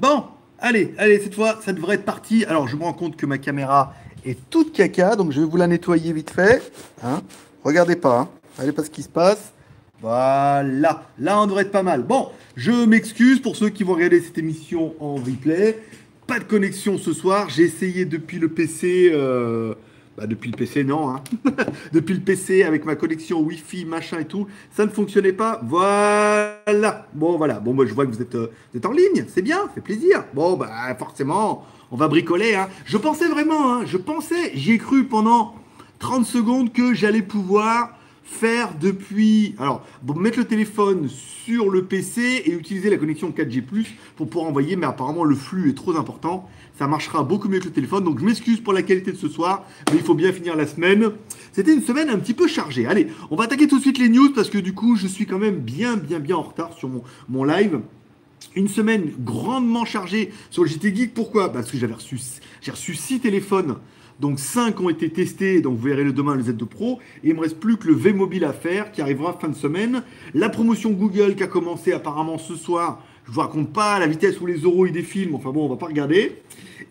Bon, allez, allez, cette fois, ça devrait être parti. Alors, je me rends compte que ma caméra est toute caca, donc je vais vous la nettoyer vite fait. Hein Regardez pas, hein Regardez pas ce qui se passe. Voilà, là on devrait être pas mal. Bon, je m'excuse pour ceux qui vont regarder cette émission en replay. Pas de connexion ce soir. J'ai essayé depuis le PC. euh, bah, depuis le PC, non. Hein. depuis le PC avec ma connexion Wi-Fi, machin et tout. Ça ne fonctionnait pas. Voilà. Bon, voilà. Bon, moi je vois que vous êtes, euh, en ligne. C'est bien, fait plaisir. Bon, bah forcément, on va bricoler. Hein. Je pensais vraiment, hein, je pensais, j'y cru pendant 30 secondes que j'allais pouvoir faire depuis. Alors, mettre le téléphone sur le PC et utiliser la connexion 4G pour pouvoir envoyer, mais apparemment le flux est trop important. Ça marchera beaucoup mieux que le téléphone, donc je m'excuse pour la qualité de ce soir, mais il faut bien finir la semaine. C'était une semaine un petit peu chargée. Allez, on va attaquer tout de suite les news parce que du coup, je suis quand même bien, bien, bien en retard sur mon, live. Une semaine grandement chargée sur le JT Geek. Pourquoi? Parce que j'avais reçu, j'ai reçu 6 téléphones. Donc 5 ont été testés, donc vous verrez le demain le Z2 Pro. Et il me reste plus que le V Mobile à faire qui arrivera fin de semaine. La promotion Google qui a commencé apparemment ce soir. Je vous raconte pas la vitesse où les euros ils défilent, enfin bon, on va pas regarder.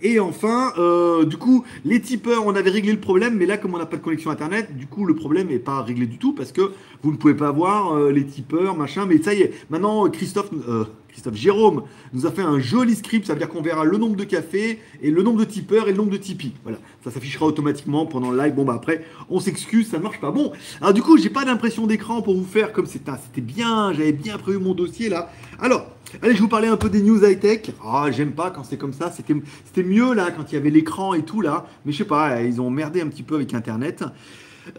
Et enfin, euh, du coup, les tipeurs, on avait réglé le problème, mais là, comme on n'a pas de connexion Internet, du coup, le problème n'est pas réglé du tout parce que vous ne pouvez pas voir euh, les tipeurs, machin. Mais ça y est, maintenant, Christophe, euh, Christophe Jérôme nous a fait un joli script. Ça veut dire qu'on verra le nombre de cafés et le nombre de tipeurs et le nombre de Tipeee. Voilà, ça s'affichera automatiquement pendant le live. Bon, bah après, on s'excuse, ça ne marche pas. Bon, alors du coup, j'ai pas d'impression d'écran pour vous faire comme c'était bien, j'avais bien prévu mon dossier là. Alors, allez, je vous parlais un peu des news high-tech. Ah, j'aime pas quand c'est comme ça. C'était mieux là quand il y avait l'écran et tout là. Mais je sais pas, ils ont merdé un petit peu avec Internet.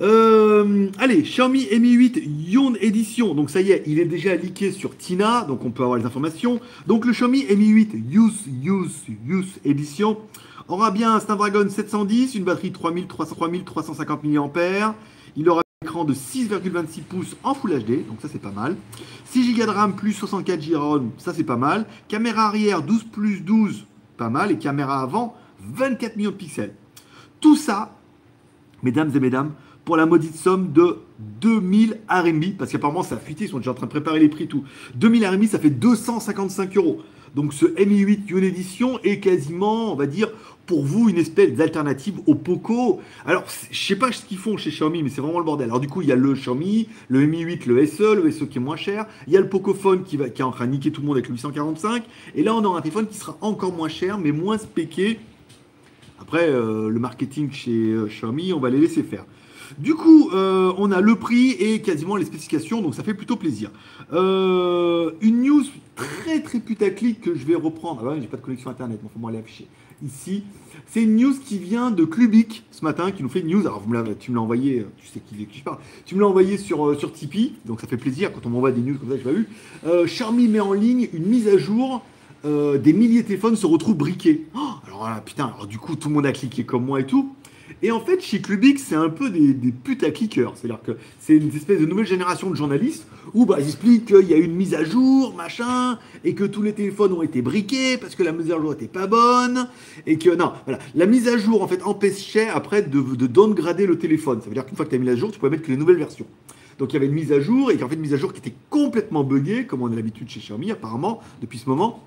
Euh, allez, Xiaomi Mi 8 Yon Edition. Donc ça y est, il est déjà leaké sur Tina, donc on peut avoir les informations. Donc le Xiaomi Mi 8 Use Use Use Edition aura bien un Snapdragon 710, une batterie 3300 3350 mAh. Il aura un écran de 6,26 pouces en Full HD, donc ça c'est pas mal. 6 Go de RAM plus 64 Go ROM, ça c'est pas mal. Caméra arrière 12 plus 12, pas mal. Et caméra avant 24 millions de pixels. Tout ça, mesdames et mesdames, la maudite somme de 2000 RMB, parce qu'apparemment ça a fuité, ils sont déjà en train de préparer les prix tout. 2000 RMB, ça fait 255 euros. Donc ce Mi 8 Une Edition est quasiment, on va dire, pour vous une espèce d'alternative au Poco. Alors, je sais pas ce qu'ils font chez Xiaomi, mais c'est vraiment le bordel. Alors du coup, il y a le Xiaomi, le Mi 8, le SE, le SE qui est moins cher. Il y a le Pocophone qui, va, qui est en train de niquer tout le monde avec le 845. Et là, on aura un téléphone qui sera encore moins cher, mais moins spéqué. Après, euh, le marketing chez euh, Xiaomi, on va les laisser faire. Du coup, euh, on a le prix et quasiment les spécifications, donc ça fait plutôt plaisir. Euh, une news très très putaclic que je vais reprendre. Ah ouais, j'ai pas de connexion internet, il faut aller afficher. Ici, c'est une news qui vient de Clubic ce matin, qui nous fait une news. Alors, tu me l'as envoyé, tu sais qui, qui je parle. Tu me l'as envoyé sur, euh, sur Tipeee, donc ça fait plaisir quand on m'envoie des news comme ça, je l'ai pas vu. Euh, Xiaomi met en ligne une mise à jour. euh, des milliers de téléphones se retrouvent briqués. Oh, alors putain, alors du coup, tout le monde a cliqué comme moi et tout. Et en fait, chez Clubic, c'est un peu des, des putes à cliqueurs. C'est-à-dire que c'est une espèce de nouvelle génération de journalistes où bah, ils expliquent qu'il y a eu une mise à jour, machin, et que tous les téléphones ont été briqués parce que la mise à jour n'était pas bonne, et que non, voilà. La mise à jour, en fait, empêchait après de, de downgrader le téléphone. Ça veut dire qu'une fois que tu as mis à jour, tu pouvais mettre que les nouvelles versions. Donc il y avait une mise à jour, et qu'en fait, une mise à jour qui était complètement buggée, comme on a l'habitude chez Xiaomi, apparemment, depuis ce moment.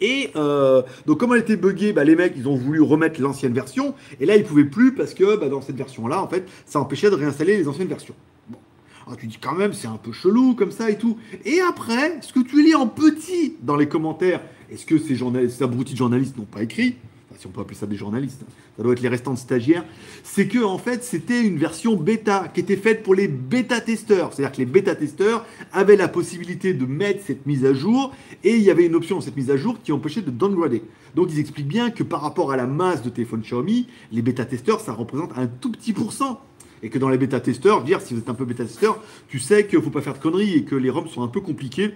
Et euh, donc comme elle était buggée, bah, les mecs ils ont voulu remettre l'ancienne version et là ils pouvaient plus parce que bah, dans cette version là en fait ça empêchait de réinstaller les anciennes versions. Bon. Alors tu dis quand même c'est un peu chelou comme ça et tout. Et après, ce que tu lis en petit dans les commentaires, est-ce que ces, ces abrutis de journalistes n'ont pas écrit? Si on peut appeler ça des journalistes, hein, ça doit être les restants de stagiaires, c'est que en fait c'était une version bêta qui était faite pour les bêta-testeurs. C'est-à-dire que les bêta-testeurs avaient la possibilité de mettre cette mise à jour et il y avait une option dans cette mise à jour qui empêchait de downgrader. Donc ils expliquent bien que par rapport à la masse de téléphones Xiaomi, les bêta-testeurs ça représente un tout petit pourcent. Et que dans les bêta-testeurs, dire si vous êtes un peu bêta-testeur, tu sais qu'il faut pas faire de conneries et que les ROMs sont un peu compliqués.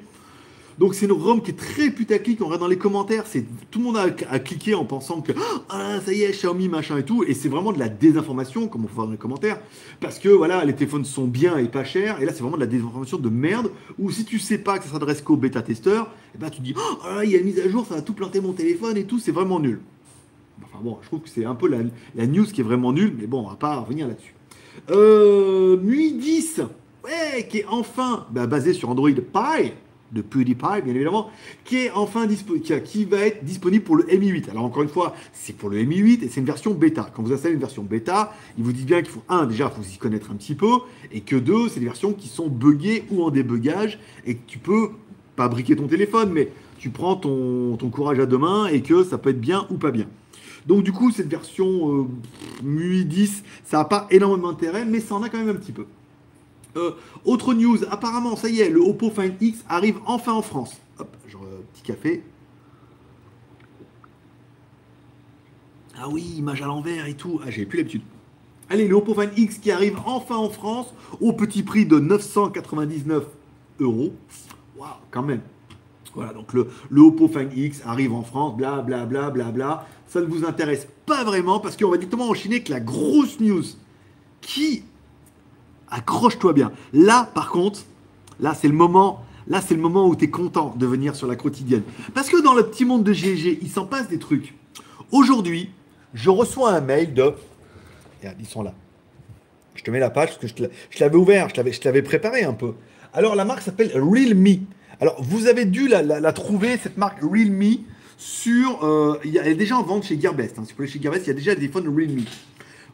Donc c'est une ROM qui est très putaclic, on regarde dans les commentaires, c'est tout le monde a, cliqué en pensant que ah ça y est Xiaomi machin et tout, et c'est vraiment de la désinformation comme on peut voir dans les commentaires, parce que voilà les téléphones sont bien et pas chers, et là c'est vraiment de la désinformation de merde, où si tu sais pas que ça s'adresse qu'aux bêta testeurs, et ben tu dis oh là, il y a une mise à jour, ça va tout planter mon téléphone et tout, c'est vraiment nul. Enfin bon, je trouve que c'est un peu la, la news qui est vraiment nulle, mais bon on va pas revenir là-dessus. Euh, MUI 10, ouais, qui est enfin bah, basé sur Android Pie. De PewDiePie, bien évidemment, qui est enfin qui, qui, va être disponible pour le Mi 8. Alors encore une fois, c'est pour le Mi 8 et c'est une version bêta. Quand vous installez une version bêta, il vous dit bien qu'il faut un déjà, faut s'y connaître un petit peu, et que deux, c'est des versions qui sont buggées ou en débugage et que tu peux pas briquer ton téléphone, mais tu prends ton, courage à deux mains et que ça peut être bien ou pas bien. Donc du coup, cette version euh, MUI 10, ça n'a pas énormément d'intérêt, mais ça en a quand même un petit peu. Euh, autre news, apparemment, ça y est, le Oppo Find X arrive enfin en France. Hop, genre, euh, petit café. Ah oui, image à l'envers et tout. Ah, j'ai plus l'habitude. Allez, le Oppo Find X qui arrive enfin en France au petit prix de 999 euros. Waouh, quand même. Voilà, donc le, le, Oppo Find X arrive en France, bla bla bla bla bla. Ça ne vous intéresse pas vraiment parce qu'on va directement enchaîner avec la grosse news qui accroche-toi bien. Là, par contre, là, c'est le moment. Là, c'est le moment où tu es content de venir sur la quotidienne. Parce que dans le petit monde de GG, il s'en passe des trucs. Aujourd'hui, je reçois un mail de. Regarde, ils sont là. Je te mets la page parce que je l'avais ouvert, je t'avais préparé un peu. Alors, la marque s'appelle Realme. Alors, vous avez dû la, trouver, cette marque Realme, sur. Euh, elle est déjà en vente chez Gearbest. Hein. Si vous voulez chez Gearbest, il y a déjà des téléphones Realme.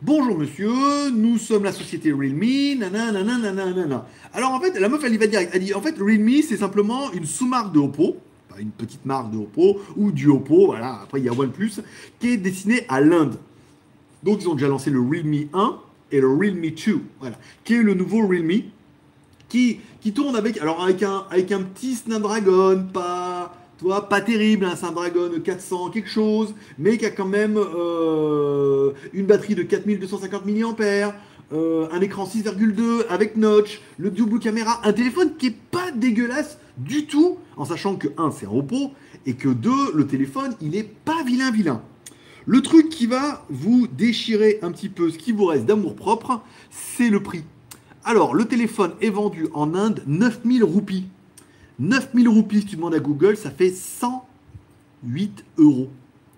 Bonjour monsieur, nous sommes la société Realme, nanana, nanana, Alors en fait, la meuf, elle y va direct. Elle dit en fait, Realme, c'est simplement une sous-marque de Oppo, une petite marque de Oppo, ou du Oppo, voilà, après il y a OnePlus, qui est destinée à l'Inde. Donc ils ont déjà lancé le Realme 1 et le Realme 2, voilà, qui est le nouveau Realme, qui, qui tourne avec, alors avec un, avec un petit Snapdragon, pas toi, pas terrible, hein, un Dragon 400 quelque chose, mais qui a quand même euh, une batterie de 4250 mAh, euh, un écran 6,2 avec notch, le double caméra, un téléphone qui est pas dégueulasse du tout, en sachant que 1 c'est un repos, et que 2 le téléphone il est pas vilain vilain. Le truc qui va vous déchirer un petit peu ce qui vous reste d'amour propre, c'est le prix. Alors, le téléphone est vendu en Inde 9000 roupies. 9000 roupies, si tu demandes à Google, ça fait 108 euros.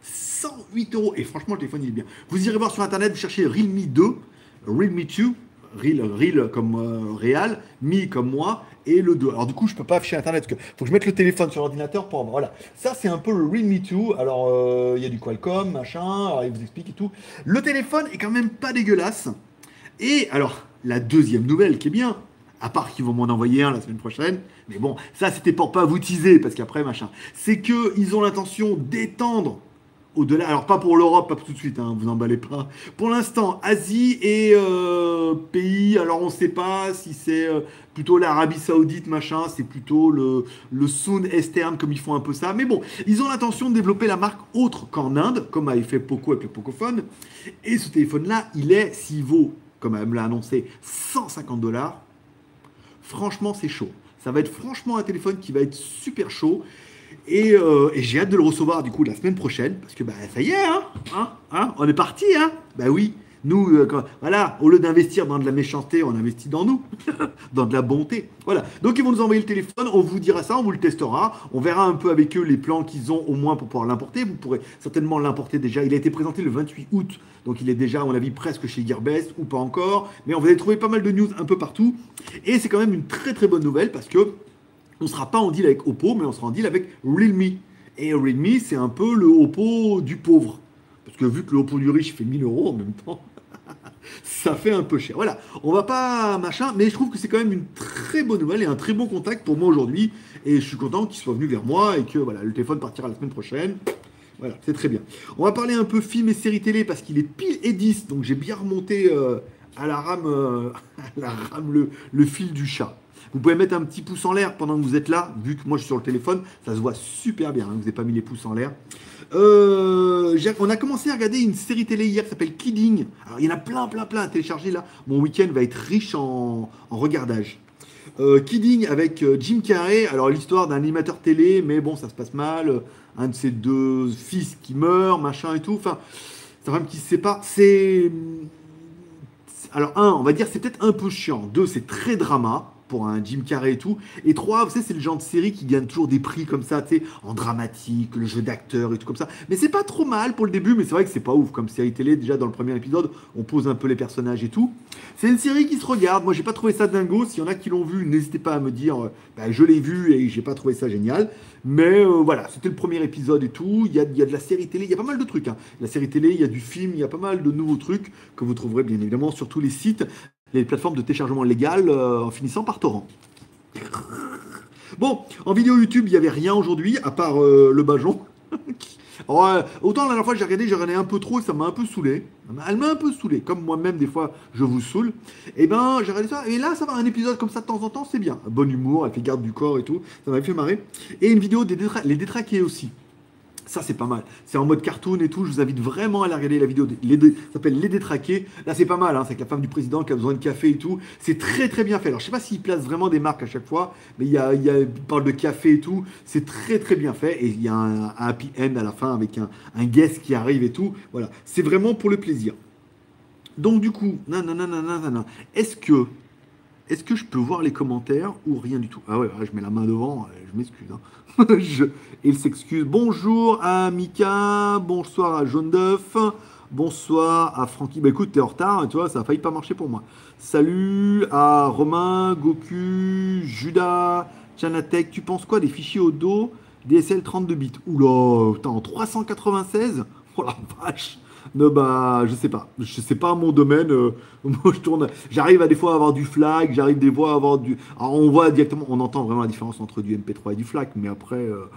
108 euros. Et franchement, le téléphone, il est bien. Vous irez voir sur Internet, vous cherchez Realme 2, Realme 2, Real, Real comme euh, Real, Mi comme moi, et le 2. Alors du coup, je peux pas afficher Internet, parce que faut que je mette le téléphone sur l'ordinateur pour... Voilà. Ça, c'est un peu le Realme 2. Alors, euh, il y a du Qualcomm, machin, il vous explique et tout. Le téléphone est quand même pas dégueulasse. Et alors, la deuxième nouvelle qui est bien, à part qu'ils vont m'en envoyer un la semaine prochaine. Mais bon, ça c'était pour pas vous teaser, parce qu'après, machin. C'est qu'ils ont l'intention d'étendre au-delà. Alors pas pour l'Europe, pas tout de suite, hein, vous emballez pas. Pour l'instant, Asie et euh, pays, alors on ne sait pas si c'est euh, plutôt l'Arabie Saoudite, machin, c'est plutôt le, le Soon Esterne, comme ils font un peu ça. Mais bon, ils ont l'intention de développer la marque autre qu'en Inde, comme avait fait Poco avec le Pocophone. Et ce téléphone-là, il est, s'il vaut, comme elle me l'a annoncé, 150 dollars, Franchement, c'est chaud. Ça va être franchement un téléphone qui va être super chaud. Euh, et, j'ai hâte de le recevoir du coup la semaine prochaine. Parce que bah, ça y est, hein, hein, hein on est parti. Hein bah oui. Nous, euh, voilà, au lieu d'investir dans de la méchanceté, on investit dans nous, dans de la bonté. Voilà. Donc ils vont nous envoyer le téléphone, on vous dira ça, on vous le testera, on verra un peu avec eux les plans qu'ils ont au moins pour pouvoir l'importer. Vous pourrez certainement l'importer déjà. Il a été présenté le 28 août, donc il est déjà, à mon avis, presque chez Gearbest ou pas encore. Mais on va trouver pas mal de news un peu partout. Et c'est quand même une très très bonne nouvelle parce que on ne sera pas en deal avec Oppo, mais on sera en deal avec Realme. Et Realme, c'est un peu le Oppo du pauvre. Parce que vu que le Oppo du riche fait 1000 euros en même temps, ça fait un peu cher. Voilà, on va pas machin, mais je trouve que c'est quand même une très bonne nouvelle et un très bon contact pour moi aujourd'hui. Et je suis content qu'il soit venu vers moi et que voilà, le téléphone partira la semaine prochaine. Voilà, c'est très bien. On va parler un peu film et série télé parce qu'il est pile et 10, donc j'ai bien remonté euh, à la rame, euh, le fil du chat. Vous pouvez mettre un petit pouce en l'air pendant que vous êtes là, vu que moi je suis sur le téléphone, ça se voit super bien, hein, vous n'avez pas mis les pouces en l'air. Euh, on a commencé à regarder une série télé hier qui s'appelle Kidding. Alors il y en a plein, plein, plein à télécharger là. Mon week-end va être riche en, regardage. Euh, Kidding avec euh, Jim Carrey. Alors l'histoire d'un animateur télé, mais bon, ça se passe mal. Un de ses deux fils qui meurt, machin et tout. Enfin, sa femme qui se sépare. C'est. Alors, un, on va dire c'est peut-être un peu chiant. Deux, c'est très drama. Pour un Jim Carrey et tout. Et 3, vous savez, c'est le genre de série qui gagne toujours des prix comme ça, tu sais, en dramatique, le jeu d'acteur et tout comme ça. Mais c'est pas trop mal pour le début, mais c'est vrai que c'est pas ouf comme série télé. Déjà, dans le premier épisode, on pose un peu les personnages et tout. C'est une série qui se regarde. Moi, j'ai pas trouvé ça dingo. S'il y en a qui l'ont vu, n'hésitez pas à me dire, euh, bah, je l'ai vu et j'ai pas trouvé ça génial. Mais euh, voilà, c'était le premier épisode et tout. Il y a, y a de la série télé, il y a pas mal de trucs. Hein. La série télé, il y a du film, il y a pas mal de nouveaux trucs que vous trouverez bien évidemment sur tous les sites les plateformes de téléchargement légal euh, en finissant par torrent. Bon, en vidéo YouTube, il n'y avait rien aujourd'hui, à part euh, le Bajon. autant la dernière fois j'ai regardé, j'ai regardé un peu trop et ça m'a un peu saoulé. Elle m'a un peu saoulé, comme moi-même des fois je vous saoule. Et eh ben j'ai regardé ça, et là ça va, un épisode comme ça de temps en temps, c'est bien. Bon humour, elle fait garde du corps et tout, ça m'a fait marrer. Et une vidéo des détraqués aussi. Ça, c'est pas mal. C'est en mode cartoon et tout. Je vous invite vraiment à aller regarder la vidéo. Ça s'appelle Les Détraqués. Là, c'est pas mal. Hein. C'est avec la femme du président qui a besoin de café et tout. C'est très, très bien fait. Alors, je sais pas s'il place vraiment des marques à chaque fois, mais il, y a, il, parle de café et tout. C'est très, très bien fait. Et il y a un, happy end à la fin avec un, un guest qui arrive et tout. Voilà. C'est vraiment pour le plaisir. Donc, du coup, non, non. Est-ce que est-ce que je peux voir les commentaires ou rien du tout? Ah ouais, je mets la main devant, je m'excuse. Hein. Il s'excuse. Bonjour à Mika, bonsoir à Jaune d'œuf, bonsoir à Francky. Bah écoute, t'es en retard, tu vois, ça a failli pas marcher pour moi. Salut à Romain, Goku, Judas, Chanatek. Tu penses quoi des fichiers au dos DSL 32 bits? Oula, putain, en 396 Oh la vache ne bah je sais pas. Je sais pas mon domaine euh, moi je tourne j'arrive à des fois à avoir du flag j'arrive des fois à avoir du alors on voit directement on entend vraiment la différence entre du MP3 et du flag mais après euh,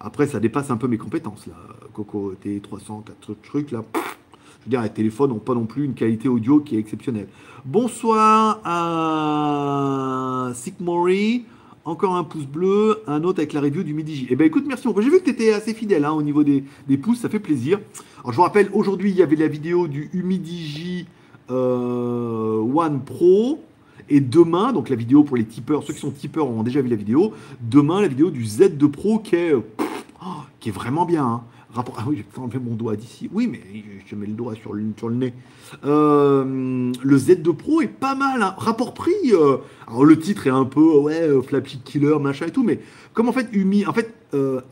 après ça dépasse un peu mes compétences là. Coco T300 4 trucs là je veux dire les téléphones n'ont pas non plus une qualité audio qui est exceptionnelle. Bonsoir à Sikmori encore un pouce bleu, un autre avec la review du Midi Eh ben écoute, merci. J'ai vu que tu étais assez fidèle hein, au niveau des, pouces, ça fait plaisir. Alors je vous rappelle, aujourd'hui il y avait la vidéo du Humidigi euh, One Pro. Et demain, donc la vidéo pour les tipeurs, ceux qui sont tipeurs ont déjà vu la vidéo. Demain, la vidéo du Z2 Pro qui est, oh, qui est vraiment bien. Hein. Ah oui, j'ai enlevé mon doigt d'ici. Oui, mais je mets le doigt sur le, sur le nez. Euh, le Z2 Pro est pas mal. Hein. Rapport prix. Euh, alors le titre est un peu ouais, euh, Flappy Killer, machin et tout. Mais comme en fait, Umi, en fait,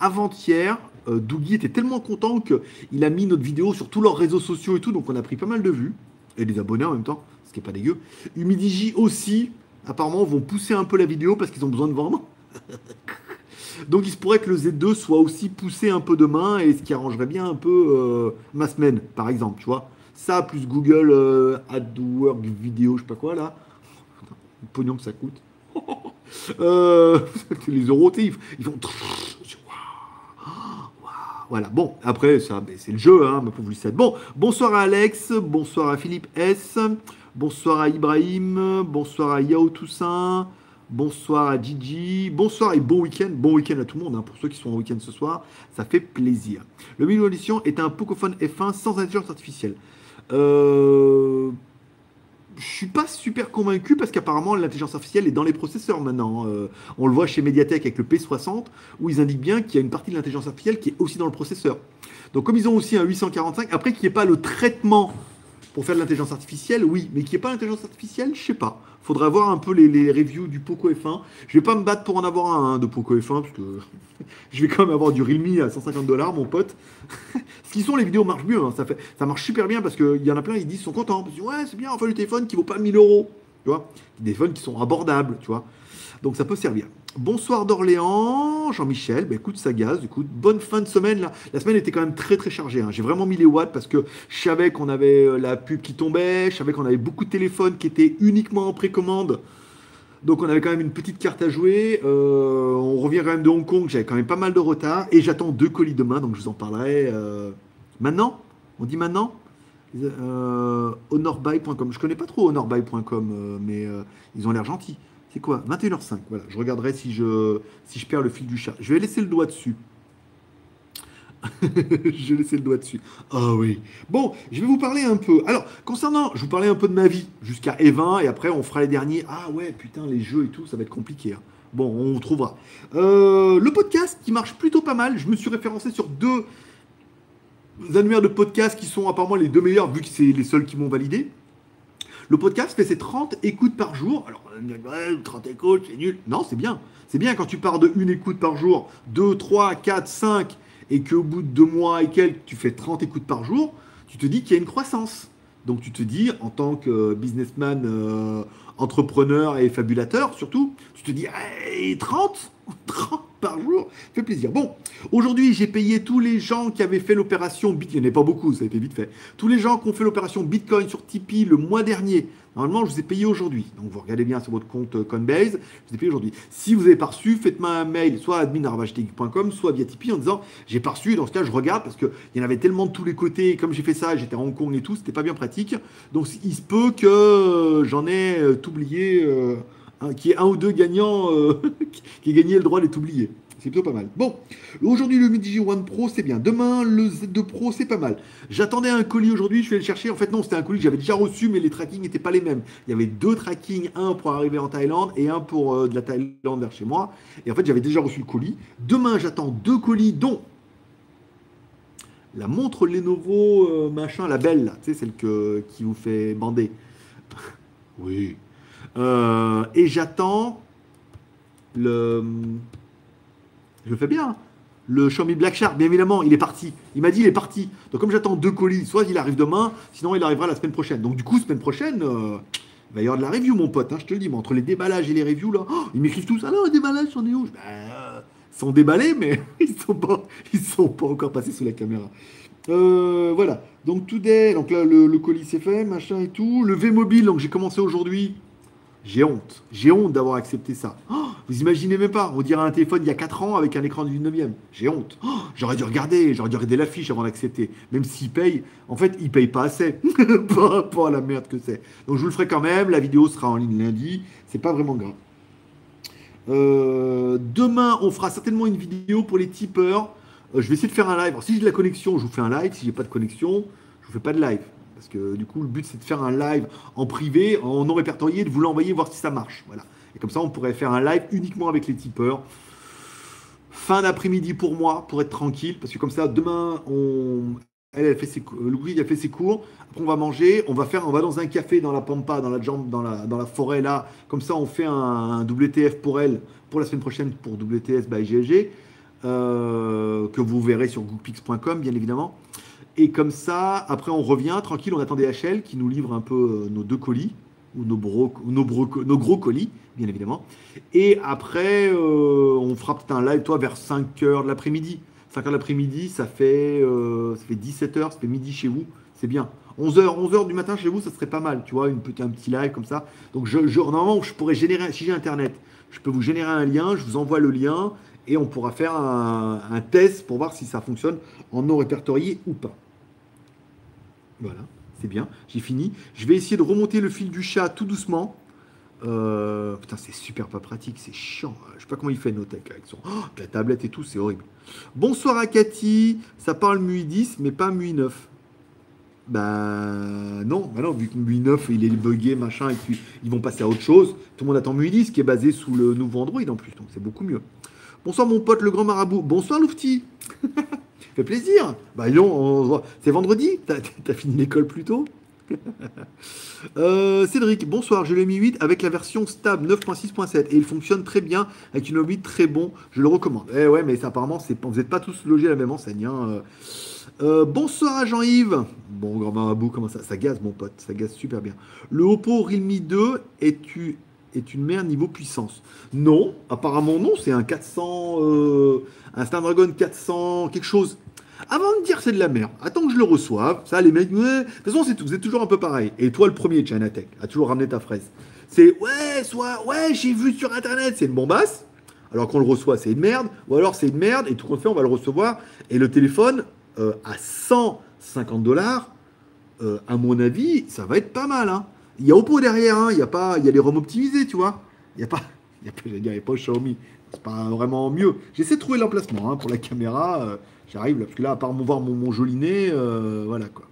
avant-hier, Dougie était tellement content qu'il a mis notre vidéo sur tous leurs réseaux sociaux et tout. Donc on a pris pas mal de vues. Et des abonnés en même temps. Ce qui est pas dégueu. Humidigi aussi, apparemment, vont pousser un peu la vidéo parce qu'ils ont besoin de vendre. Donc il se pourrait que le Z2 soit aussi poussé un peu demain et ce qui arrangerait bien un peu euh, ma semaine, par exemple, tu vois. Ça, plus Google euh, AdWords vidéo, je sais pas quoi là. Le pognon que ça coûte. euh, les euros, ils, ils vont. Voilà, bon, après, c'est le jeu, hein, ma pauvre Lucette. Bon, bonsoir à Alex, bonsoir à Philippe S, bonsoir à Ibrahim, bonsoir à Yao Toussaint, Bonsoir à Gigi. Bonsoir et bon week-end. Bon week-end à tout le monde, hein, pour ceux qui sont en week-end ce soir. Ça fait plaisir. Le Mini Audition est un Pocophone F1 sans intelligence artificielle. Euh... Je suis pas super convaincu parce qu'apparemment l'intelligence artificielle est dans les processeurs maintenant. Euh, on le voit chez Mediatek avec le P60 où ils indiquent bien qu'il y a une partie de l'intelligence artificielle qui est aussi dans le processeur. Donc comme ils ont aussi un 845, après qu'il n'y ait pas le traitement pour faire de l'intelligence artificielle, oui, mais n'y ait pas l'intelligence artificielle, je sais pas faudra voir un peu les, reviews du Poco F1. Je vais pas me battre pour en avoir un hein, de Poco F1 parce que je vais quand même avoir du Realme à 150 dollars, mon pote. Ce qui sont les vidéos marchent mieux, hein. ça, fait, ça marche super bien parce qu'il y en a plein, ils disent, sont contents. Ils disent, ouais, c'est bien, enfin le téléphone qui vaut pas 1000 euros, tu vois. Des téléphones qui sont abordables, tu vois. Donc ça peut servir. Bonsoir d'Orléans, Jean-Michel. Bah, écoute, ça gaz. Écoute, bonne fin de semaine. Là. La semaine était quand même très très chargée. Hein. J'ai vraiment mis les watts parce que je savais qu'on avait euh, la pub qui tombait. Je savais qu'on avait beaucoup de téléphones qui étaient uniquement en précommande. Donc on avait quand même une petite carte à jouer. Euh, on revient quand même de Hong Kong. J'avais quand même pas mal de retard. Et j'attends deux colis demain. Donc je vous en parlerai euh, maintenant? On dit maintenant? Honorbuy.com. Je connais pas trop honorbuy.com, mais ils ont l'air gentils. C'est quoi? 21h05. Voilà, je regarderai si je, si je perds le fil du chat. Je vais laisser le doigt dessus. je vais laisser le doigt dessus. Ah oui. Bon, je vais vous parler un peu. Alors, concernant, je vous parlais un peu de ma vie jusqu'à E20 et après on fera les derniers. Ah ouais, putain, les jeux et tout, ça va être compliqué. Hein. Bon, on trouvera. Euh, le podcast qui marche plutôt pas mal. Je me suis référencé sur deux annuaires de podcast qui sont apparemment les deux meilleurs vu que c'est les seuls qui m'ont validé. Le podcast fait ses 30 écoutes par jour. Alors, 30 écoutes, c'est nul. Non, c'est bien. C'est bien quand tu pars de une écoute par jour, 2, 3, 4, 5, et qu'au bout de deux mois et quelques, tu fais 30 écoutes par jour, tu te dis qu'il y a une croissance. Donc tu te dis, en tant que businessman, euh, entrepreneur et fabulateur surtout, tu te dis, 30 30 par jour, fait plaisir. Bon, aujourd'hui, j'ai payé tous les gens qui avaient fait l'opération Bitcoin. Il n'y en a pas beaucoup, ça a été vite fait. Tous les gens qui ont fait l'opération Bitcoin sur Tipeee le mois dernier. Normalement, je vous ai payé aujourd'hui. Donc, vous regardez bien sur votre compte euh, Coinbase, je vous ai payé aujourd'hui. Si vous n'avez pas reçu, faites-moi un mail, soit admin.com, soit via Tipeee en disant j'ai pas reçu. Dans ce cas, je regarde parce qu'il y en avait tellement de tous les côtés. Comme j'ai fait ça, j'étais à Hong Kong et tout, c'était pas bien pratique. Donc, il se peut que j'en ai euh, oublié. Euh, qui est un ou deux gagnants euh, qui aient gagné le droit d'être oublié. C'est plutôt pas mal. Bon, aujourd'hui le Midi One Pro, c'est bien. Demain, le Z2 Pro, c'est pas mal. J'attendais un colis aujourd'hui, je vais le chercher. En fait, non, c'était un colis que j'avais déjà reçu, mais les trackings n'étaient pas les mêmes. Il y avait deux trackings, un pour arriver en Thaïlande et un pour euh, de la Thaïlande vers chez moi. Et en fait, j'avais déjà reçu le colis. Demain, j'attends deux colis, dont la montre Lenovo, euh, machin, la belle, tu sais, celle que, qui vous fait bander. oui, euh, et j'attends le. Je fais bien. Le Xiaomi Black Shark, bien évidemment, il est parti. Il m'a dit il est parti. Donc comme j'attends deux colis, soit il arrive demain, sinon il arrivera la semaine prochaine. Donc du coup, semaine prochaine, euh, il va y avoir de la review, mon pote. Hein, je te le dis, mais entre les déballages et les reviews, oh, ils m'écrivent tous. Alors, les déballages, j'en ai où? Ben, euh, Ils sont déballés, mais ils sont pas, ils sont pas encore passés sous la caméra. voilà. Donc today, donc là le, le colis c'est fait, machin et tout. Le V mobile, donc j'ai commencé aujourd'hui. J'ai honte. J'ai honte d'avoir accepté ça. Oh, vous imaginez même pas. On dirait un téléphone il y a 4 ans avec un écran du 19e. J'ai honte. Oh, j'aurais dû regarder. J'aurais dû regarder l'affiche avant d'accepter. Même s'il paye. En fait, il paye pas assez. par rapport à la merde que c'est. Donc je vous le ferai quand même. La vidéo sera en ligne lundi. C'est pas vraiment grave. Euh, demain, on fera certainement une vidéo pour les tipeurs. Euh, je vais essayer de faire un live. Si j'ai de la connexion, je vous fais un live. Si j'ai pas de connexion, je vous fais pas de live. Parce que du coup, le but, c'est de faire un live en privé, en non répertorié, de vous l'envoyer, voir si ça marche. Voilà. Et comme ça, on pourrait faire un live uniquement avec les tipeurs. Fin d'après-midi pour moi, pour être tranquille. Parce que comme ça, demain, elle, fait ses... Louis a fait ses cours. Après, on va manger. On va faire, on va dans un café dans la pampa, dans la jambe, dans la, dans la forêt là. Comme ça, on fait un, WTF pour elle, pour la semaine prochaine, pour WTS by GLG. Euh, que vous verrez sur goopix.com, bien évidemment. Et comme ça, après, on revient tranquille, on attend DHL qui nous livre un peu euh, nos deux colis, ou nos, nos, nos, gros colis, bien évidemment. Et après, euh, on fera peut-être un live, toi, vers 5 h de l'après-midi. 5 h de l'après-midi, ça, fait, euh, ça fait 17 h ça fait midi chez vous, c'est bien. 11h, 11h du matin chez vous, ça serait pas mal, tu vois, une un petit live comme ça. Donc, je, normalement, je pourrais générer, si j'ai Internet, je peux vous générer un lien, je vous envoie le lien, et on pourra faire un, un test pour voir si ça fonctionne en non répertorié ou pas. Voilà, bien, j'ai fini. Je vais essayer de remonter le fil du chat tout doucement. Euh, putain, c'est super pas pratique, c'est chiant. Je sais pas comment il fait Notech avec son. Oh, la tablette et tout, c'est horrible. Bonsoir à Cathy. Ça parle MUI 10, mais pas MUI 9. Bah non, bah non, vu que MUI 9 il est buggé, machin, et puis ils vont passer à autre chose. Tout le monde attend MUI 10 qui est basé sous le nouveau Android en plus, donc c'est beaucoup mieux. Bonsoir mon pote le grand marabout. Bonsoir Loufti. fait plaisir. Bah c'est vendredi, t'as as fini l'école plus tôt. Euh, Cédric, bonsoir, je l'ai mis 8 avec la version stable 9.6.7 et il fonctionne très bien avec une orbite très bon, je le recommande. Eh ouais, mais apparemment, vous n'êtes pas tous logés à la même enseigne. Hein. Euh, euh, bonsoir à Jean-Yves. Bon, grand marabout, comment ça Ça gaze, mon pote, ça gaze super bien. Le Oppo Realme 2 est, est une merde niveau puissance? Non, apparemment non, c'est un 400, un Snapdragon 400, quelque chose avant de dire c'est de la merde, attends que je le reçoive. Ça, les mecs, de toute façon, c'est tout. Vous êtes toujours un peu pareil. Et toi, le premier, Tech, a toujours ramené ta fraise. C'est ouais, soit ouais, j'ai vu sur internet, c'est une bombasse. Alors qu'on le reçoit, c'est une merde. Ou alors c'est une merde et tout qu'on fait, on va le recevoir. Et le téléphone, euh, à 150 dollars, euh, à mon avis, ça va être pas mal. Hein. Il y a Oppo derrière, hein. il y a pas, il y a les ROM optimisés, tu vois. Il n'y a pas, il y a, il y a pas Xiaomi. C'est pas vraiment mieux. J'essaie de trouver l'emplacement hein, pour la caméra. Euh, J'arrive là, parce que là, à part voir mon, joli nez, euh, voilà quoi.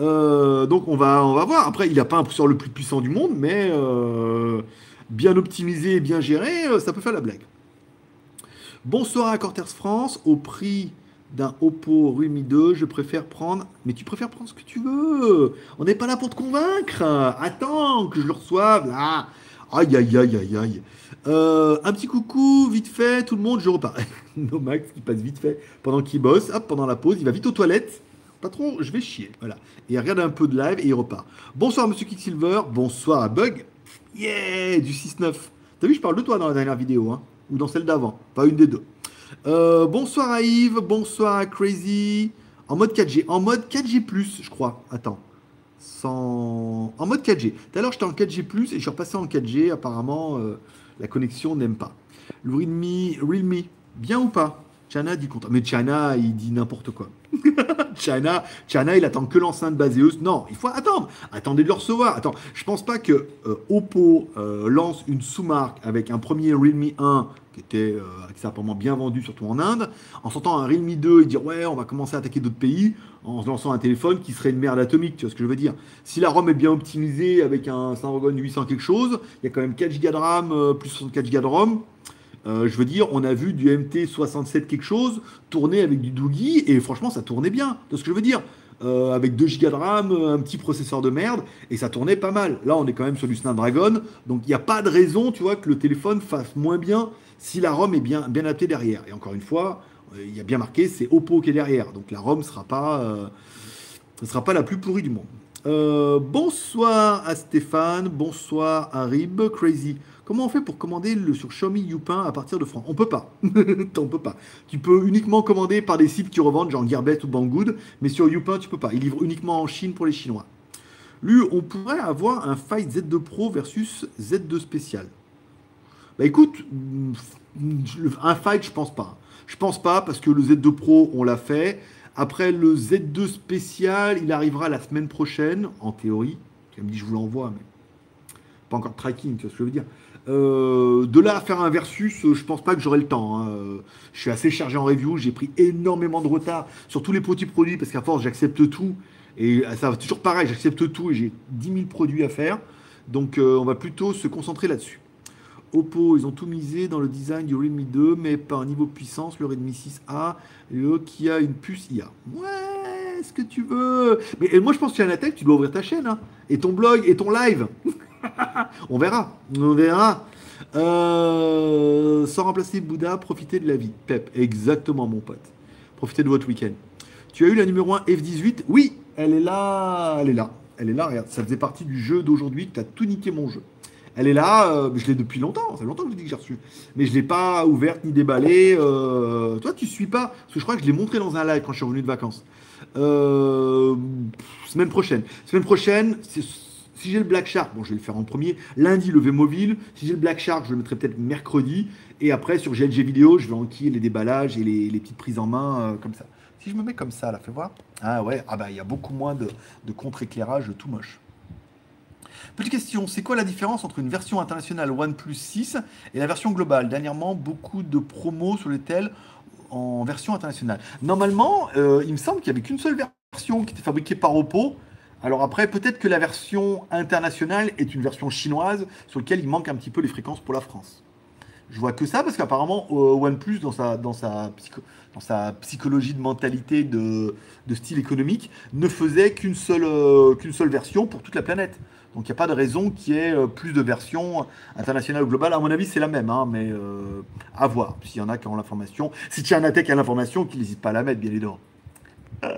Euh, donc on va, on va voir. Après, il n'a pas un processeur le plus puissant du monde, mais euh, bien optimisé et bien géré, ça peut faire la blague. Bonsoir à Corters France. Au prix d'un Oppo Realme 2, je préfère prendre. Mais tu préfères prendre ce que tu veux. On n'est pas là pour te convaincre. Attends que je le reçoive là. Aïe aïe aïe aïe aïe. Euh, un petit coucou, vite fait, tout le monde, je repars. Nomax qui passe vite fait pendant qu'il bosse, pendant la pause, il va vite aux toilettes. Patron, je vais chier. Voilà. Et il regarde un peu de live et il repart. Bonsoir, monsieur Kicksilver. Bonsoir à Bug. Yeah, du 6-9. T'as vu, je parle de toi dans la dernière vidéo, hein, ou dans celle d'avant. Pas une des deux. Euh, bonsoir à Yves. Bonsoir à Crazy. En mode 4G. En mode 4G, je crois. Attends. En mode 4G. Tout à l'heure, j'étais en 4G, et je suis repassé en 4G. Apparemment, euh, la connexion n'aime pas. Le Realme, Realme, bien ou pas? Chana dit contre. Mais Chana, il dit n'importe quoi. Chana, il attend que l'enceinte baséuse. Non, il faut attendre. Attendez de le recevoir. Attends, je pense pas que euh, Oppo euh, lance une sous-marque avec un premier Realme 1 qui était euh, accessoirement bien vendu, surtout en Inde, en sortant un Realme 2 et dire ouais, on va commencer à attaquer d'autres pays en lançant un téléphone qui serait une merde atomique. Tu vois ce que je veux dire Si la ROM est bien optimisée avec un Snapdragon 800 quelque chose, il y a quand même 4 Go de RAM plus 64 Go de ROM. Euh, je veux dire, on a vu du MT67 quelque chose tourner avec du Doogie et franchement, ça tournait bien. De ce que je veux dire. Euh, avec 2 Go de RAM, un petit processeur de merde, et ça tournait pas mal. Là, on est quand même sur du Snapdragon, donc il n'y a pas de raison, tu vois, que le téléphone fasse moins bien si la ROM est bien, bien adaptée derrière. Et encore une fois, euh, il y a bien marqué, c'est Oppo qui est derrière, donc la ROM ne sera, pas, sera pas la plus pourrie du monde. bonsoir à Stéphane, bonsoir à Rib, Crazy. Comment on fait pour commander le, sur Xiaomi Youpin à partir de France? On peut pas. on peut pas. Tu peux uniquement commander par des sites qui revendent, genre Gearbest ou Banggood, mais sur Youpin, tu peux pas. Ils livrent uniquement en Chine pour les Chinois. Lui, on pourrait avoir un Fight Z2 Pro versus Z2 spécial. Bah écoute, un fight, je pense pas. Je pense pas parce que le Z2 Pro, on l'a fait. Après le Z2 spécial, il arrivera la semaine prochaine, en théorie. Tu me dit, je vous l'envoie, mais pas encore de tracking, tu vois ce que je veux dire. Euh, de là à faire un versus, je pense pas que j'aurai le temps. Hein. Je suis assez chargé en review, j'ai pris énormément de retard sur tous les petits produits parce qu'à force j'accepte tout et ça va toujours pareil, j'accepte tout et j'ai 10 000 produits à faire. Donc euh, on va plutôt se concentrer là-dessus. Ils ont tout misé dans le design du Redmi 2, mais par niveau puissance, le Redmi 6A, le qui a une puce IA. Ouais, ce que tu veux. Mais moi je pense qu'il y a tech, tu dois ouvrir ta chaîne, hein. et ton blog, et ton live. on verra. On verra. Euh, sans remplacer Bouddha, profitez de la vie. Pep, exactement mon pote. Profitez de votre week-end. Tu as eu la numéro 1 F18 Oui, elle est là. Elle est là. Elle est là, regarde. Ça faisait partie du jeu d'aujourd'hui. Tu as tout niqué mon jeu. Elle est là, euh, je l'ai depuis longtemps, ça fait longtemps que je dis que j'ai reçu. Mais je ne l'ai pas ouverte ni déballée. Euh, toi, tu suis pas, parce que je crois que je l'ai montré dans un live quand je suis revenu de vacances. semaine prochaine. Semaine prochaine, si j'ai le Black Shark, bon, je vais le faire en premier. Lundi, le V-Mobile. Si j'ai le Black Shark, je le mettrai peut-être mercredi. Et après, sur GLG Vidéo, je vais enquiller les déballages et les, petites prises en main euh, comme ça. Si je me mets comme ça, là, fais voir. Ah ouais, ah bah il y a beaucoup moins de, contre-éclairage tout moche. Petite question, c'est quoi la différence entre une version internationale OnePlus 6 et la version globale? Dernièrement, beaucoup de promos sur les tels en version internationale. Normalement, euh, il me semble qu'il n'y avait qu'une seule version qui était fabriquée par Oppo alors après, peut-être que la version internationale est une version chinoise sur laquelle il manque un petit peu les fréquences pour la France. Je vois que ça parce qu'apparemment euh, OnePlus, dans sa, dans, sa dans sa psychologie de mentalité de, style économique, ne faisait qu'une seule, euh, qu'une seule version pour toute la planète. Donc il n'y a pas de raison qu'il y ait euh, plus de versions internationales ou globales. À mon avis, c'est la même, hein, mais à voir. S'il y en a qui ont l'information. Si attaque à l'information, qu'il n'hésite pas à la mettre, bien évidemment.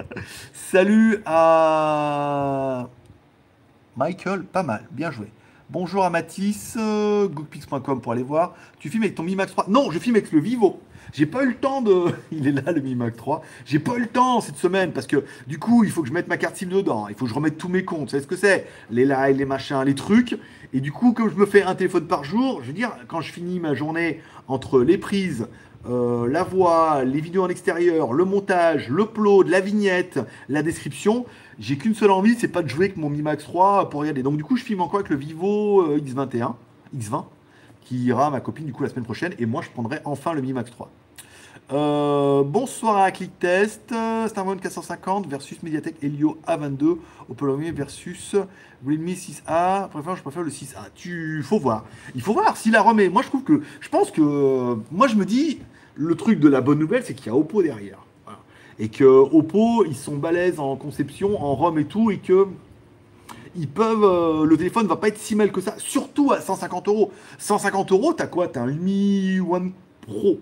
Salut à Michael, pas mal, bien joué. Bonjour à Mathis, euh, pour aller voir. Tu filmes avec ton Mi Max 3 Non, je filme avec le Vivo. J'ai pas eu le temps de. Il est là le Mi Max 3. J'ai pas eu le temps cette semaine parce que du coup, il faut que je mette ma carte SIM dedans. Il faut que je remette tous mes comptes. Vous savez ce que c'est? Les lives, les machins, les trucs. Et du coup, comme je me fais un téléphone par jour, je veux dire, quand je finis ma journée entre les prises, euh, la voix, les vidéos en extérieur, le montage, le plot, la vignette, la description, j'ai qu'une seule envie, c'est pas de jouer avec mon Mi Max 3 pour regarder. Donc du coup, je filme encore avec le Vivo euh, X21, X20, qui ira à ma copine du coup la semaine prochaine, et moi je prendrai enfin le Mi Max 3. Euh, bonsoir à Click Test, Starmon 450 versus Mediatek Helio A22, Oppo versus Realme 6A. Préfère, je préfère le 6A. Tu faut voir. Il faut voir si la remet. Moi je trouve que je pense que moi je me dis le truc de la bonne nouvelle c'est qu'il y a Oppo derrière. et que Oppo, ils sont balèzes en conception, en ROM et tout, et que ils peuvent, euh, le téléphone va pas être si mal que ça, surtout à 150 euros. 150 euros, t'as quoi? T'as un Mi One Pro.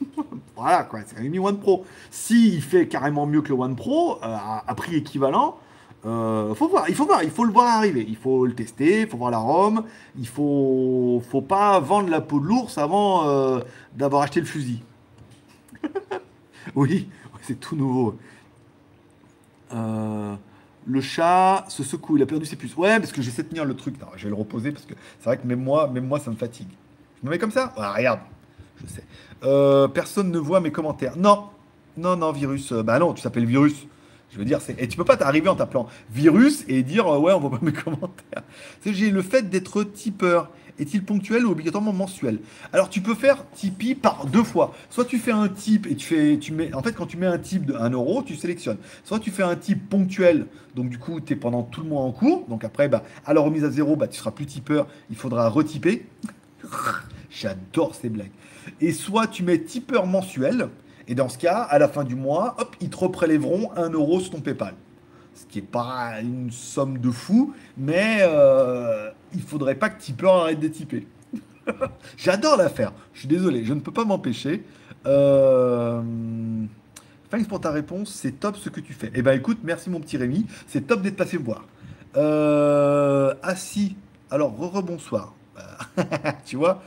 voilà quoi, c'est un Mi One Pro. S'il fait carrément mieux que le One Pro, euh, à, prix équivalent, euh, faut voir, il faut voir, il faut le voir arriver, il faut le tester, il faut voir la ROM, il faut, faut pas vendre la peau de l'ours avant d'avoir acheté le fusil. oui, c'est tout nouveau. Euh, le chat se secoue, il a perdu ses puces. Ouais, parce que j'essaie de tenir le truc. je vais le reposer parce que c'est vrai que même moi, même moi, ça me fatigue. Je me mets comme ça Regarde, je sais. Euh, personne ne voit mes commentaires. Non, non, non, virus. Euh, bah non, tu s'appelles virus. Je veux dire, c'est... et tu peux pas t'arriver en t'appelant virus et dire ouais, on voit pas mes commentaires. C'est j'ai le fait d'être tipeur est-il ponctuel ou obligatoirement mensuel? Alors tu peux faire Tipeee par deux fois. Soit tu fais un type et tu fais, tu mets, en fait quand tu mets un type de 1 euro, tu sélectionnes. Soit tu fais un type ponctuel, donc du coup tu es pendant tout le mois en cours, donc après bah, à la remise à zéro, bah, tu seras plus tipeur, il faudra retyper. J'adore ces blagues. Et soit tu mets tipeur mensuel, et dans ce cas, à la fin du mois, hop, ils te reprélèveront 1 euro sur ton PayPal ce qui n'est pas une somme de fou, mais euh, il faudrait pas que Tipper arrête de typer. J'adore l'affaire, je suis désolé, je ne peux pas m'empêcher. Euh... Thanks pour ta réponse, c'est top ce que tu fais. Eh ben écoute, merci mon petit Rémi, c'est top d'être passé me voir. Euh... Ah si, alors re-rebonsoir. tu vois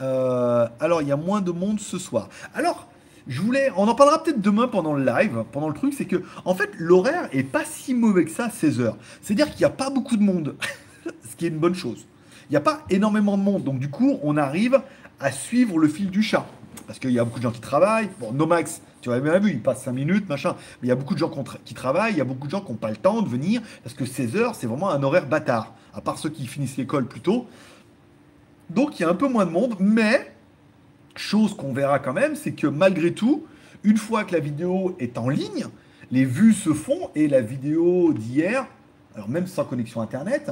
euh, Alors il y a moins de monde ce soir. Alors, je voulais, on en parlera peut-être demain pendant le live, pendant le truc, c'est que en fait l'horaire est pas si mauvais que ça, 16 heures. C'est-à-dire qu'il n'y a pas beaucoup de monde, ce qui est une bonne chose. Il n'y a pas énormément de monde, donc du coup on arrive à suivre le fil du chat. Parce qu'il y a beaucoup de gens qui travaillent. Bon, Nomax, tu as bien vu, il passe 5 minutes, machin. Mais il y a beaucoup de gens qui travaillent, il y a beaucoup de gens qui n'ont pas le temps de venir, parce que 16 heures, c'est vraiment un horaire bâtard. À part ceux qui finissent l'école plus tôt. Donc il y a un peu moins de monde, mais Chose qu'on verra quand même, c'est que malgré tout, une fois que la vidéo est en ligne, les vues se font et la vidéo d'hier, alors même sans connexion internet,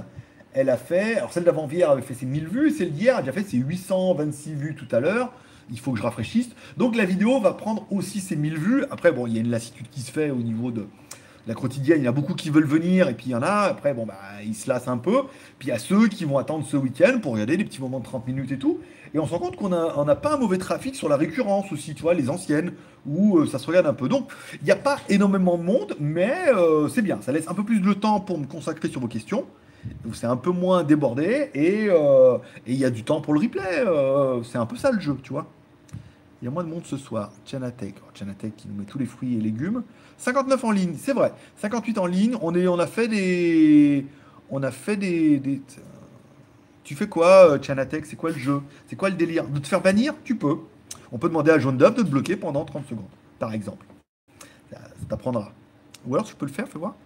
elle a fait, alors celle d'avant-hier avait fait ses 1000 vues, celle d'hier a déjà fait ses 826 vues tout à l'heure. Il faut que je rafraîchisse. Donc la vidéo va prendre aussi ses 1000 vues. Après, bon, il y a une lassitude qui se fait au niveau de, la quotidienne, il y a beaucoup qui veulent venir, et puis il y en a, après, bon, bah, ils se lassent un peu. Puis il y a ceux qui vont attendre ce week-end pour regarder des petits moments de 30 minutes et tout. Et on se rend compte qu'on n'a pas un mauvais trafic sur la récurrence aussi, tu vois, les anciennes, où euh, ça se regarde un peu. Donc, il n'y a pas énormément de monde, mais euh, c'est bien. Ça laisse un peu plus de temps pour me consacrer sur vos questions. C'est un peu moins débordé, euh, et il y a du temps pour le replay. c'est un peu ça le jeu, tu vois. Il y a moins de monde ce soir. Chanatech. Chanatech qui nous met tous les fruits et légumes. 59 en ligne, c'est vrai. 58 en ligne. On, est, on a fait des. On a fait des. Tu fais quoi, euh, Chanatech C'est quoi le jeu? C'est quoi le délire? De te faire bannir? Tu peux. On peut demander à Jaune d'œuf de te bloquer pendant 30 secondes, par exemple. Ça, t'apprendra. Ou alors tu peux le faire, fais voir.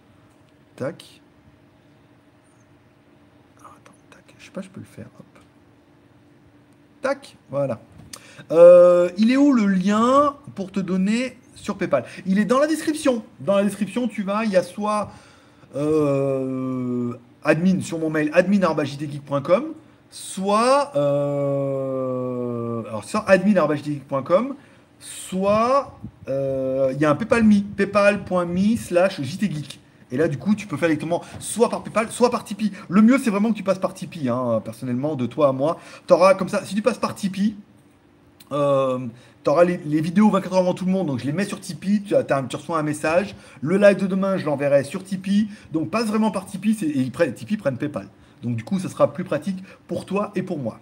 Tac. Ah, attends, tac. Je sais pas, je peux le faire. Hop. Tac. Voilà. Euh, il est où le lien pour te donner sur PayPal? Il est dans la description. Dans la description, tu vas, il y a soit euh, admin sur mon mail admin.jtgeek.com, soit euh, alors soit soit il y a un PayPal me, paypal.me slash jtgeek. Et là, du coup, tu peux faire directement soit par PayPal, soit par Tipeee. Le mieux, c'est vraiment que tu passes par Tipeee, hein, personnellement, de toi à moi. Tu auras comme ça, si tu passes par Tipeee, euh, tu auras les, vidéos 24 heures avant tout le monde, donc je les mets sur Tipeee, tu, as, reçois un message. Le live de demain, je l'enverrai sur Tipeee. Donc passe vraiment par Tipeee, et Tipeee prennent PayPal. Donc du coup, ça sera plus pratique pour toi et pour moi.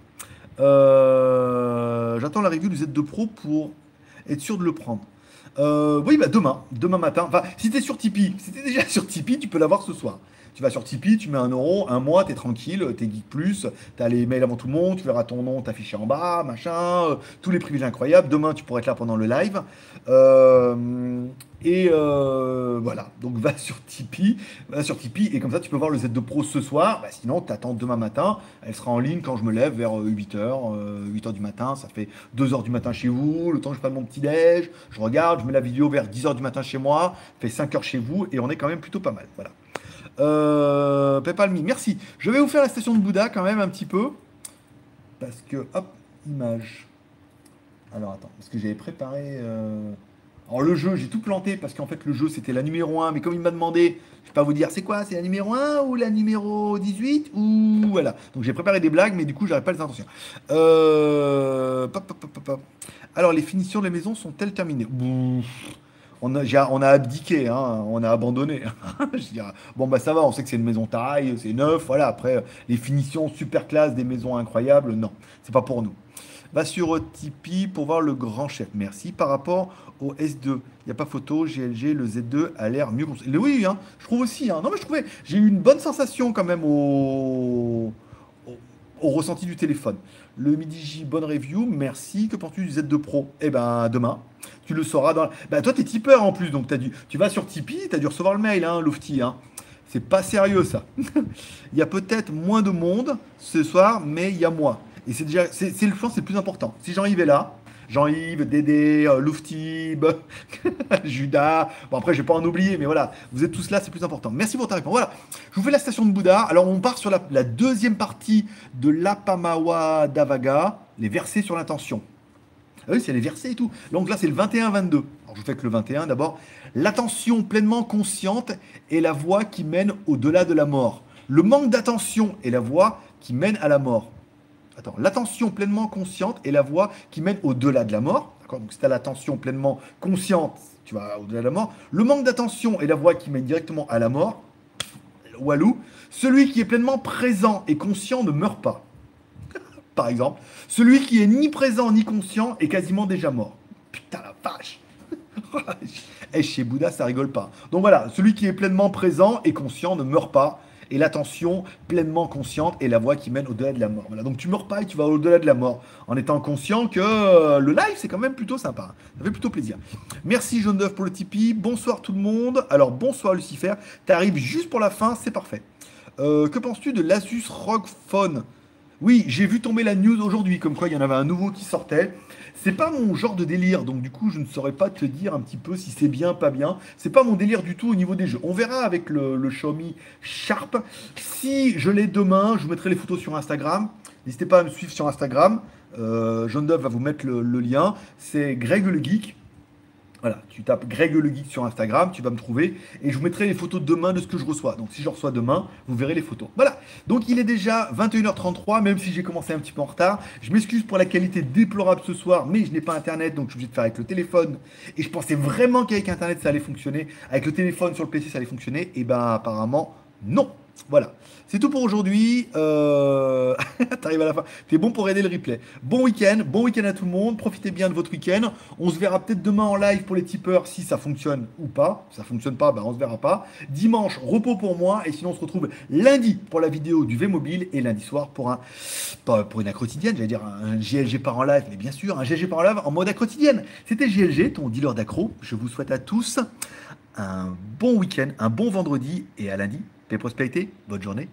Euh, j'attends la review du Z2 Pro pour être sûr de le prendre. Euh, oui, bah demain, demain matin. Enfin, si tu es sur Tipeee, si tu es déjà sur Tipeee, tu peux l'avoir ce soir. Tu vas sur Tipeee, tu mets un euro, un mois, t'es tranquille, t'es Geek Plus, t'as les mails avant tout le monde, tu verras ton nom t'afficher en bas, machin, euh, tous les privilèges incroyables. Demain, tu pourrais être là pendant le live. Euh, et euh, voilà, donc va sur Tipeee, va sur Tipeee, et comme ça, tu peux voir le Z2 Pro ce soir. Bah, sinon, t'attends demain matin. Elle sera en ligne quand je me lève vers 8h, 8h du matin. Ça fait 2h du matin chez vous, le temps que je prenne mon petit déj, je regarde, je mets la vidéo vers 10h du matin chez moi, fait 5h chez vous, et on est quand même plutôt pas mal. Voilà. Euh, PayPal Me, merci. Je vais vous faire la station de Bouddha quand même un petit peu. Parce que, hop, image. Alors attends, parce que j'avais préparé. Euh, Alors le jeu, j'ai tout planté parce qu'en fait le jeu c'était la numéro 1, mais comme il m'a demandé, je vais pas vous dire c'est quoi, c'est la numéro 1 ou la numéro 18 ou voilà. Donc j'ai préparé des blagues, mais du coup j'aurais pas les intentions. Euh... Alors les finitions de la maison sont-elles terminées? On a, abdiqué, hein, on a abandonné. bon, bah ça va, on sait que c'est une maison taille, c'est neuf, voilà. Après, les finitions super classe des maisons incroyables, non, c'est pas pour nous. Va sur Tipeee pour voir le grand chef. Merci. Par rapport au S2, il n'y a pas photo. GLG, le Z2 a l'air mieux. Oui, hein, je trouve aussi. Hein. Non, mais je trouvais, j'ai eu une bonne sensation quand même au, au, ressenti du téléphone. Le Midi bonne review. Merci. Que penses-tu du Z2 Pro? Eh ben, demain. Tu le sauras dans. Bah, toi, tu es tipeur en plus. Donc, as dû... tu vas sur Tipeee, tu as dû recevoir le mail, hein, Lofty. Hein. C'est pas sérieux, ça. il y a peut-être moins de monde ce soir, mais il y a moi. Et c'est déjà, c'est, le, je c'est le plus important. Si Jean-Yves est là, Jean-Yves, Dédé, euh, Judas. Bon, après, je vais pas en oublier, mais voilà, vous êtes tous là, c'est plus important. Merci pour ta réponse. Voilà, je vous fais la station de Bouddha. Alors, on part sur la, deuxième partie de l'Apamawa Davaga, les versets sur l'intention. Ah oui, c'est les versets et tout. Donc là, c'est le 21-22. Alors, je vous fais que le 21 d'abord. L'attention pleinement consciente est la voie qui mène au-delà de la mort. Le manque d'attention est la voie qui mène à la mort. Attends, l'attention pleinement consciente est la voie qui mène au-delà de la mort. D'accord Donc, si tu as l'attention pleinement consciente, tu vas au-delà de la mort. Le manque d'attention est la voie qui mène directement à la mort. Walou. Celui qui est pleinement présent et conscient ne meurt pas. Par exemple, celui qui est ni présent ni conscient est quasiment déjà mort. Putain la vache. Et eh, chez Bouddha, ça rigole pas. Donc voilà, celui qui est pleinement présent et conscient ne meurt pas et l'attention pleinement consciente est la voie qui mène au-delà de la mort. Donc tu meurs pas et tu vas au-delà de la mort en étant conscient que euh, le live c'est quand même plutôt sympa. Ça fait plutôt plaisir. Merci Jaune d'œuf pour le Tipeee. Bonsoir tout le monde. Alors bonsoir Lucifer. Tu arrives juste pour la fin, c'est parfait. Euh, que penses-tu de l'Asus ROG Phone? Oui, j'ai vu tomber la news aujourd'hui, comme quoi il y en avait un nouveau qui sortait. C'est pas mon genre de délire, donc du coup, je ne saurais pas te dire un petit peu si c'est bien, pas bien. C'est pas mon délire du tout au niveau des jeux. On verra avec le, Xiaomi Sharp. Si je l'ai demain, je vous mettrai les photos sur Instagram. N'hésitez pas à me suivre sur Instagram. Euh, John Dove va vous mettre le, le lien. C'est Greg le Geek. Voilà, tu tapes Greg le Geek sur Instagram, tu vas me trouver et je vous mettrai les photos demain de ce que je reçois. Donc si je reçois demain, vous verrez les photos. Voilà, donc il est déjà 21h33, même si j'ai commencé un petit peu en retard. Je m'excuse pour la qualité déplorable ce soir, mais je n'ai pas internet, donc je suis obligé de faire avec le téléphone. Et je pensais vraiment qu'avec internet ça allait fonctionner. Avec le téléphone sur le PC ça allait fonctionner. Et ben apparemment, non. Voilà. C'est tout pour aujourd'hui. Euh... T'arrives à la fin. T'es bon pour aider le replay. Bon week-end. Bon week-end à tout le monde. Profitez bien de votre week-end. On se verra peut-être demain en live pour les tipeurs si ça fonctionne ou pas. Si ça fonctionne pas, ben on se verra pas. Dimanche, repos pour moi. Et sinon, on se retrouve lundi pour la vidéo du V-Mobile et lundi soir pour un. Pas pour une quotidienne, j'allais dire un GLG par en live, mais bien sûr, un GLG par en live en mode quotidienne. C'était GLG, ton dealer d'accro. Je vous souhaite à tous un bon week-end, un bon vendredi et à lundi prospérité, bonne journée.